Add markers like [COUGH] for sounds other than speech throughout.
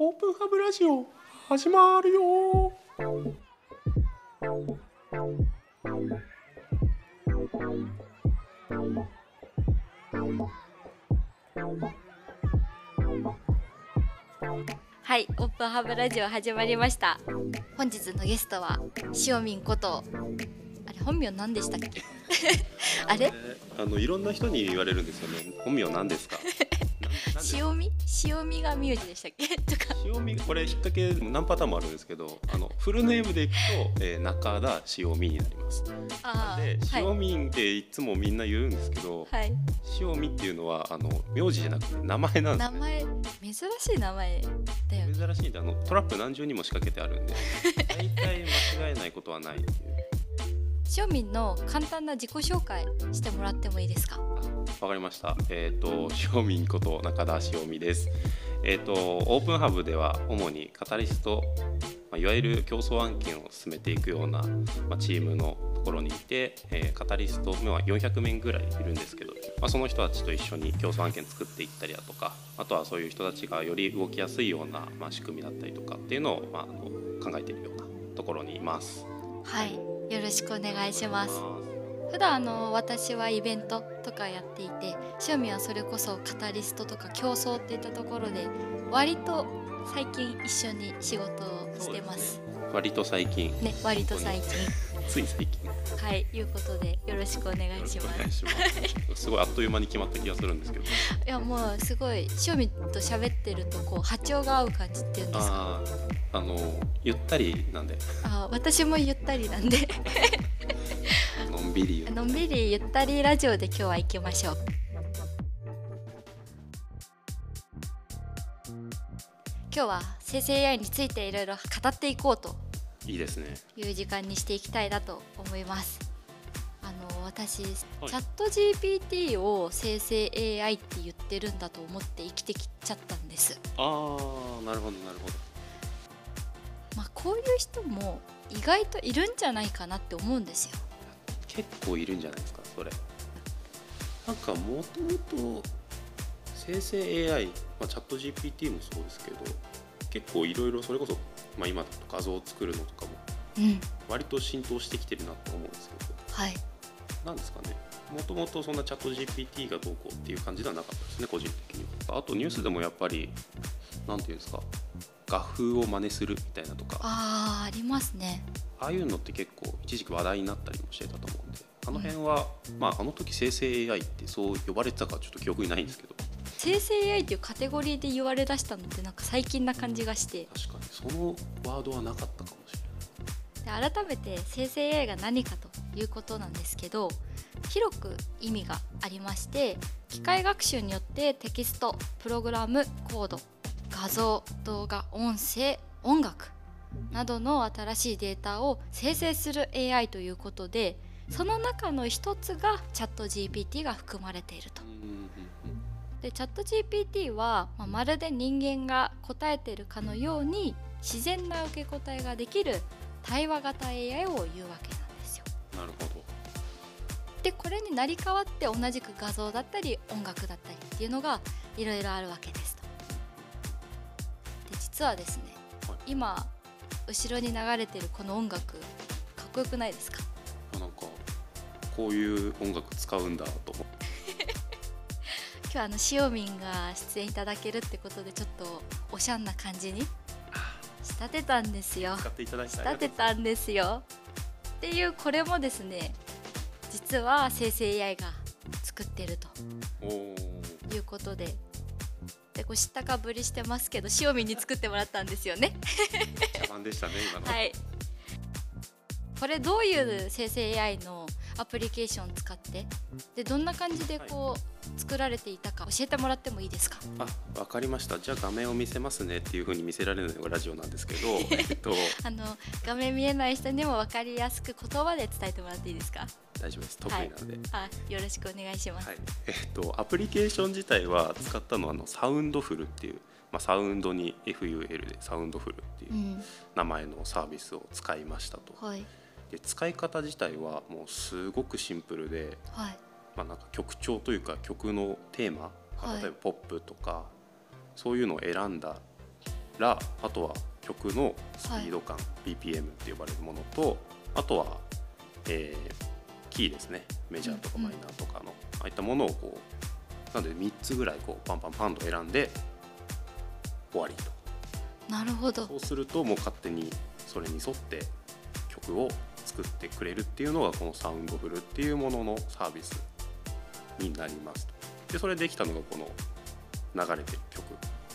オープンハブラジオ始まるよはい、オープンハブラジオ始まりました。本日のゲストはしおみんことあれ本名何でしたっけ？[LAUGHS] あれ？あのいろんな人に言われるんですよね本名何ですか？しおみ？しおみ？が名字でしたっけ？[LAUGHS] とか。塩見これ引っ掛け何パターンもあるんですけどあのフルネームでいくと、えー、中田塩見になりますあでー塩見っていつもみんな言うんですけど、はい。はい。塩見っていうのはあの名字じゃなくて名前なんですね名前珍しい名前だよね。珍しいんであのトラップ何重にも仕掛けてあるんで大体間違えないことはないっていうしおみんの簡単な自己紹介してもらってもいいですか？わかりました。えっ、と塩見こと中田塩見です。えっ、とオープンハブでは主にカタリスト、まあ、いわゆる競争案件を進めていくような、まあ、チームのところにいて、えーカタリスト、まあ、400名ぐらいいるんですけど、まあ、その人たちと一緒に競争案件作っていったりだとかあとはそういう人たちがより動きやすいような、まあ、仕組みだったりとかっていうのを、まあ、考えているようなところにいます。はい。よろしくお願いします。普段あの私はイベントとかやっていて塩見はそれこそカタリストとか競争っていったところで割と最近一緒に仕事をしてます割と最近、ね割と最近つい最近はいいうことでよろしくお願いしますす。すごいあっという間に決まった気がするんですけど。いやもうすごい塩見と喋ってるとこう波長が合う感じっていうんですか？あのゆったりなんで、あ私もゆったりなんでのんびり。のんびりゆったりラジオで今日は行きましょう今日は生成 AI についていろいろ語っていこうといいですね。いう時間にしていきたいなと思いますあの私、はいチャット GPT を生成 AI って言ってるんだと思って生きてきちゃったんですああ、なるほどなるほど。まあこういう人も意外といるんじゃないかなって思うんですよ結構いるんじゃないですか、それ。なんかもともと生成 AI、まあチャット GPT もそうですけど、結構いろいろそれこそまあ今だと画像を作るのとかもうん。割と浸透してきてるなと思うんですけど、はい。なんですかね。もともとそんなチャット GPT がどうこうっていう感じではなかったですね、個人的には。あとニュースでもやっぱり、なんていうんですか、画風を真似するみたいなとか、あーありますね。ああいうのって結構一時期話題になったりもしてたと思うんで、あの辺は、まああの時生成 AI ってそう呼ばれてたかちょっと記憶にないんですけど、生成 AI っていうカテゴリーで言われだしたのってなんか最近な感じがして確かにそのワードはなかったかもしれない。で改めて生成 AI が何かということなんですけど広く意味がありまして機械学習によってテキストプログラムコード画像動画音声音楽などの新しいデータを生成する AI ということでその中の一つがチャット GPT が含まれていると。でチャット GPT は、まあ、まるで人間が答えているかのように自然な受け答えができる対話型 AI を言うわけなんですよ。なるほど。でこれに成り代わって同じく画像だったり音楽だったりっていうのがいろいろあるわけですと。で実はですね、はい今後ろに流れてるこの音楽かっこよくないですか？あなんかこういう音楽使うんだと思って。今日はあのしおみんが出演いただけるってことでちょっとおしゃんな感じに仕立てたんですよ。使っていただいて仕立てたんですよ。っていうこれもですね実は生成 AI が作ってるとおお。いうことででこう知ったかぶりしてますけど塩見に作ってもらったんですよね。茶番でしたね今の。はいこれどういう生成 AI のアプリケーションを使って？でどんな感じでこう、作られていたか教えてもらってもいいですか？あ、わかりました。じゃあ画面を見せますねっていう風に見せられるのがラジオなんですけど、[LAUGHS] えっと。あの画面見えない人にも分かりやすく言葉で伝えてもらっていいですか？大丈夫です。得意なので。あよろしくお願いします、はい、えっとアプリケーション自体は使ったのはあのサウンドフルっていう、まあ、サウンドに FUL でサウンドフルっていううん。名前のサービスを使いましたと。はい。で使い方自体はもうすごくシンプルで、はいまあ、なんか曲調というか曲のテーマ、まあはい。例えばポップとかそういうのを選んだらあとは曲のスピード感、BPM って呼ばれるものとあとは、えーキーですね。メジャーとかうんうんマイナーとかの、ああいったものをこうなんで3つぐらいこうパンパンパンと選んで終わりと。なるほど。そうするともう勝手にそれに沿って曲を作ってくれるっていうのがこのサウンドフルっていうもののサービスになりますと。でそれできたのがこの流れてる曲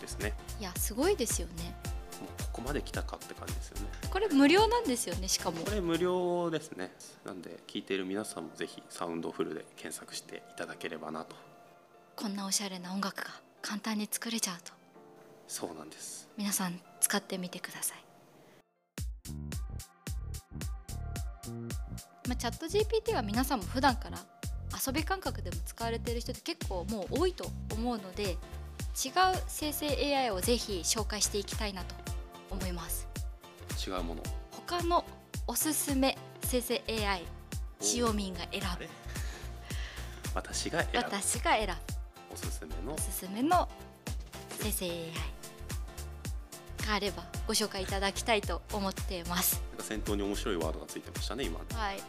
ですね。いやすごいですよね。もうここまで来たかって感じですよね。これ無料なんですよねしかも。これ無料ですね。なんで聴いている皆さんもぜひサウンドフルで検索していただければなと。こんなおしゃれな音楽が簡単に作れちゃうと。そうなんです。皆さん使ってみてください、まあ、チャット GPT は皆さんも普段から遊び感覚でも使われている人って結構もう多いと思うので違う生成 AI をぜひ紹介していきたいなと思います。違うもの。他のおすすめ生成 AI しお。みんが選ぶ。[LAUGHS] 私が選ぶ。私が選ぶ。おすすめの？おすすめの生成 AI があればご紹介いただきたいと思っています。なんか先頭に面白いワードがついてましたね今。はい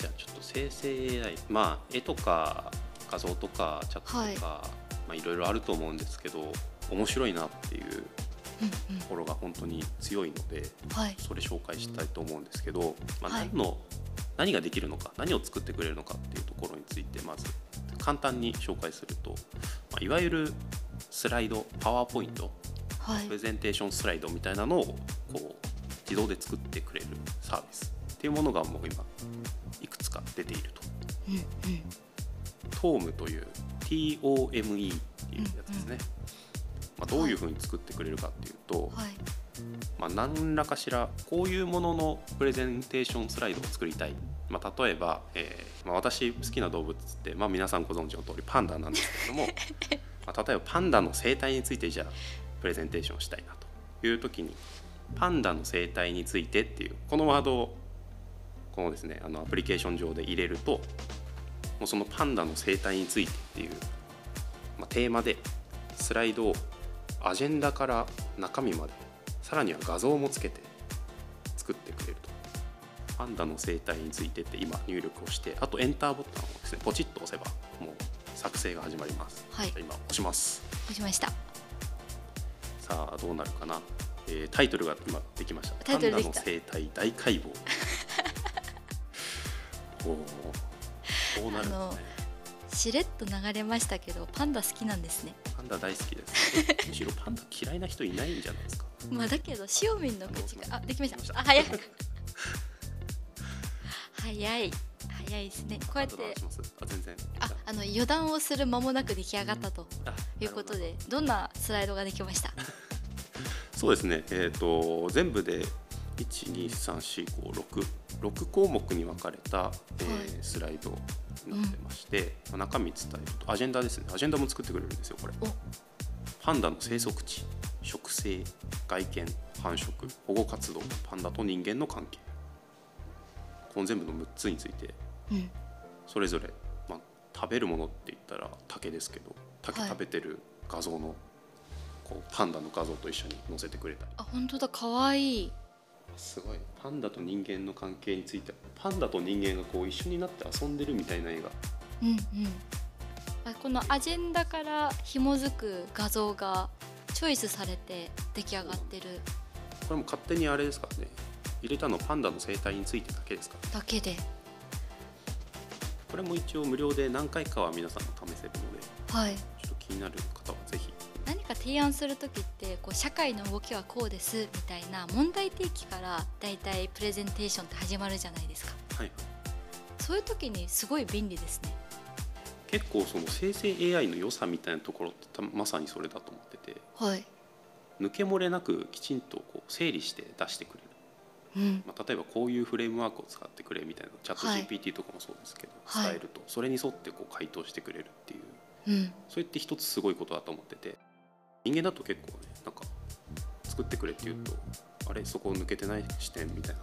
じゃあちょっと生成 AI まあ絵とか画像とかチャットとか、いまあ、いろいろあると思うんですけど面白いなっていうところが本当に強いのではいそれ紹介したいと思うんですけど、まあ、はい何の、何ができるのか何を作ってくれるのかっていうところについてまず簡単に紹介すると、まあ、いわゆるスライドパワーポイントはい。プレゼンテーションスライドみたいなのをこう自動で作ってくれるサービスっていうものがもう今出ていると。うんうんトームという TOME っていうやつですね。まあ、どういうふうに作ってくれるかっていうと、はいまあ、何らかしらこういうもののプレゼンテーションスライドを作りたい、まあ、例えば、えーまあ、私好きな動物って、まあ、皆さんご存知の通りパンダなんですけれども [LAUGHS] まあ例えばパンダの生態についてじゃあプレゼンテーションしたいなという時にパンダの生態についてっていうこのワードをこのですねあのアプリケーション上で入れるともうそのパンダの生態についてっていう、まあ、テーマでスライドをアジェンダから中身までさらには画像もつけて作ってくれると。パンダの生態についてって今入力をしてあとエンターボタンをですねポチッと押せばもう作成が始まります、はい。今押します。押しました。さあどうなるかな、えータイトルが今できました。パンダの生態大解剖おーこうなるんですね。しれっと流れましたけどパンダ好きなんですね。パンダ大好きです。え [LAUGHS] むしろパンダ嫌いな人いないんじゃないですか？まあだけどしおみんの口があできました。た。あ早い。早い。早いですね。こうやってあ全然。ああ。の余談をする間もなく出来上がったとあいうことでど。んなスライドができました？[LAUGHS] そうですね。えっ、と全部で1234566項目に分かれた、えーはい。スライドになってまして、まあ中身伝えるとアジェンダですね。アジェンダも作ってくれるんですよこれ。お。パンダの生息地食性外見繁殖保護活動パンダと人間の関係。この全部の6つについてうん。それぞれ、まあ、食べるものって言ったら竹ですけど竹はい。食べてる画像の、こうパンダの画像と一緒に載せてくれたり。あ本当だ。可愛いすごい。パンダと人間の関係についてパンダと人間がこう一緒になって遊んでるみたいな絵がうんうん。あこのアジェンダから紐づく画像がチョイスされて出来上がってる。これも勝手にあれですからね。入れたのパンダの生態についてだけですから。だけで。これも一応無料で何回かは皆さんも試せるので。はい。ちょっと気になる方はか提案する時ってこう社会の動きはこうですみたいな問題提起からだいたいプレゼンテーションって始まるじゃないですか。はい。そういう時にすごい便利ですね。結構その生成 AI の良さみたいなところってたまさにそれだと思ってて。はい。抜け漏れなくきちんとこう整理して出してくれる、うん。まあ、例えばこういうフレームワークを使ってくれみたいなチャットはい。GPT とかもそうですけど、はい。伝えると。それに沿ってこう回答してくれるっていう。うん。それって一つすごいことだと思ってて人間だと結構ねなんか作ってくれって言うとあれそこ抜けてない視点みたいな、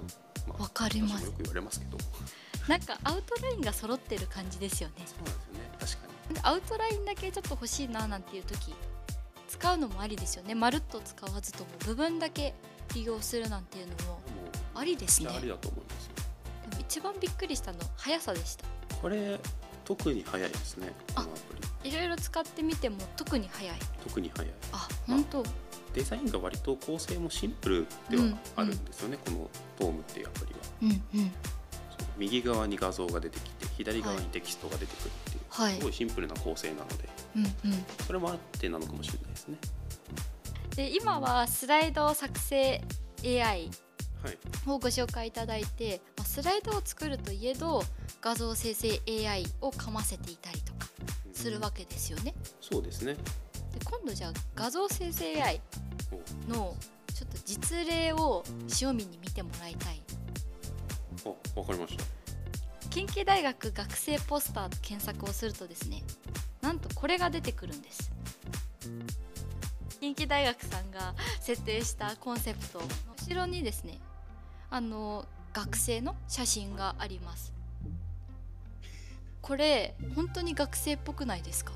まあわかります。よく言われますけど。なんかアウトラインが揃ってる感じですよね。そうなんですよね。確かに。でアウトラインだけちょっと欲しいななんていう時使うのもありですよね。まるっと使わずとも部分だけ利用するなんていうのももありですね。ありだと思いますでも一番びっくりしたの速さでした。これ特に早いですねこのアプリいろいろ使ってみても特に速い。特に早い。あ本当。デザインが割と構成もシンプルではあるんですよね、このトームっていうアプリは。うんうん。右側に画像が出てきて左側にテキストが出てくるっていう、はい。すごいシンプルな構成なのでうんうん。それもあってなのかもしれないですね。で今はスライド作成 AI はい。をご紹介いただいて、まあ、スライドを作るといえど画像生成 AI をかませていたりとかするわけですよね。そうですね。で今度じゃあ画像生成 AI のちょっと実例を塩見に見てもらいたい。あわかりました。近畿大学学生ポスターと検索をするとですねなんとこれが出てくるんです。近畿大学さんが設定したコンセプトの後ろにですねあの学生の写真がありますこれ本当に学生っぽくないですか？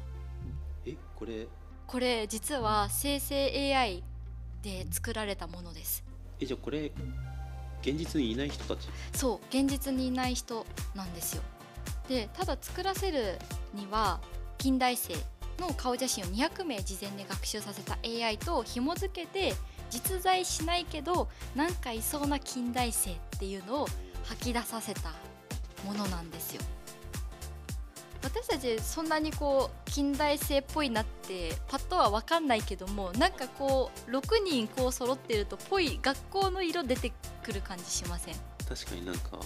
えこれ？これ実は生成 AI で作られたものです。えじゃあこれ現実にいない人たち？そう現実にいない人なんですよ。でただ作らせるには近代生の顔写真を200名事前に学習させた AI と紐付けて実在しないけどなんかいそうな近代生っていうのを吐き出させたものなんですよ私たちそんなにこう近代生っぽいなってパッとは分かんないけどもなんかこう6人こう揃ってるとぽい学校の色出てくる感じしません？確かになんか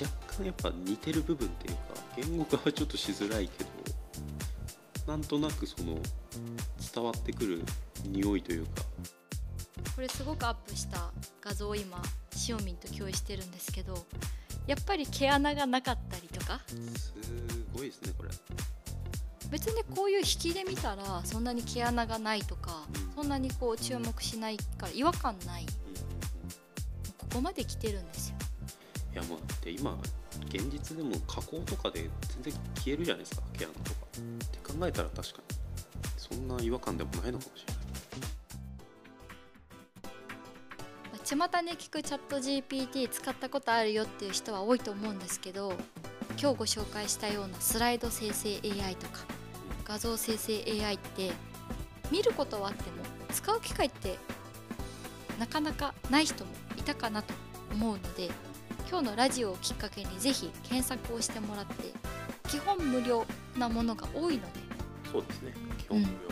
若干やっぱ似てる部分っていうか言語化はちょっとしづらいけどなんとなくその伝わってくる匂いというか。これすごくアップした画像を今塩民と共有してるんですけどやっぱり毛穴がなかったりとか？すごいですねこれ。別にこういう引きで見たらそんなに毛穴がないとかうん。そんなにこう注目しないから違和感ない。ここまで来てるんですよ。いやもうだって今現実でも加工とかで全然消えるじゃないですか毛穴とか。って考えたら確かにそんな違和感でもないのかもしれない巷に聞くチャット GPT 使ったことあるよっていう人は多いと思うんですけど今日ご紹介したようなスライド生成 AI とか画像生成 AI って見ることはあっても使う機会ってなかなかない人もいたかなと思うので今日のラジオをきっかけにぜひ検索をしてもらって基本無料なものが多いのでそうですね。基本無料なもの、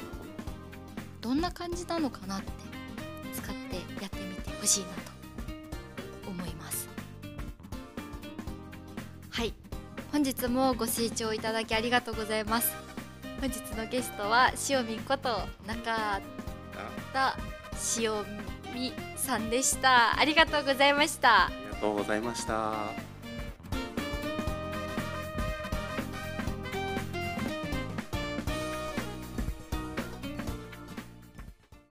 どんな感じなのかなって使ってやってほしいなと思います。はい。本日もご清聴いただきありがとうございます。本日のゲストは塩見こと中田塩見さんでした。ありがとうございました。ありがとうございました。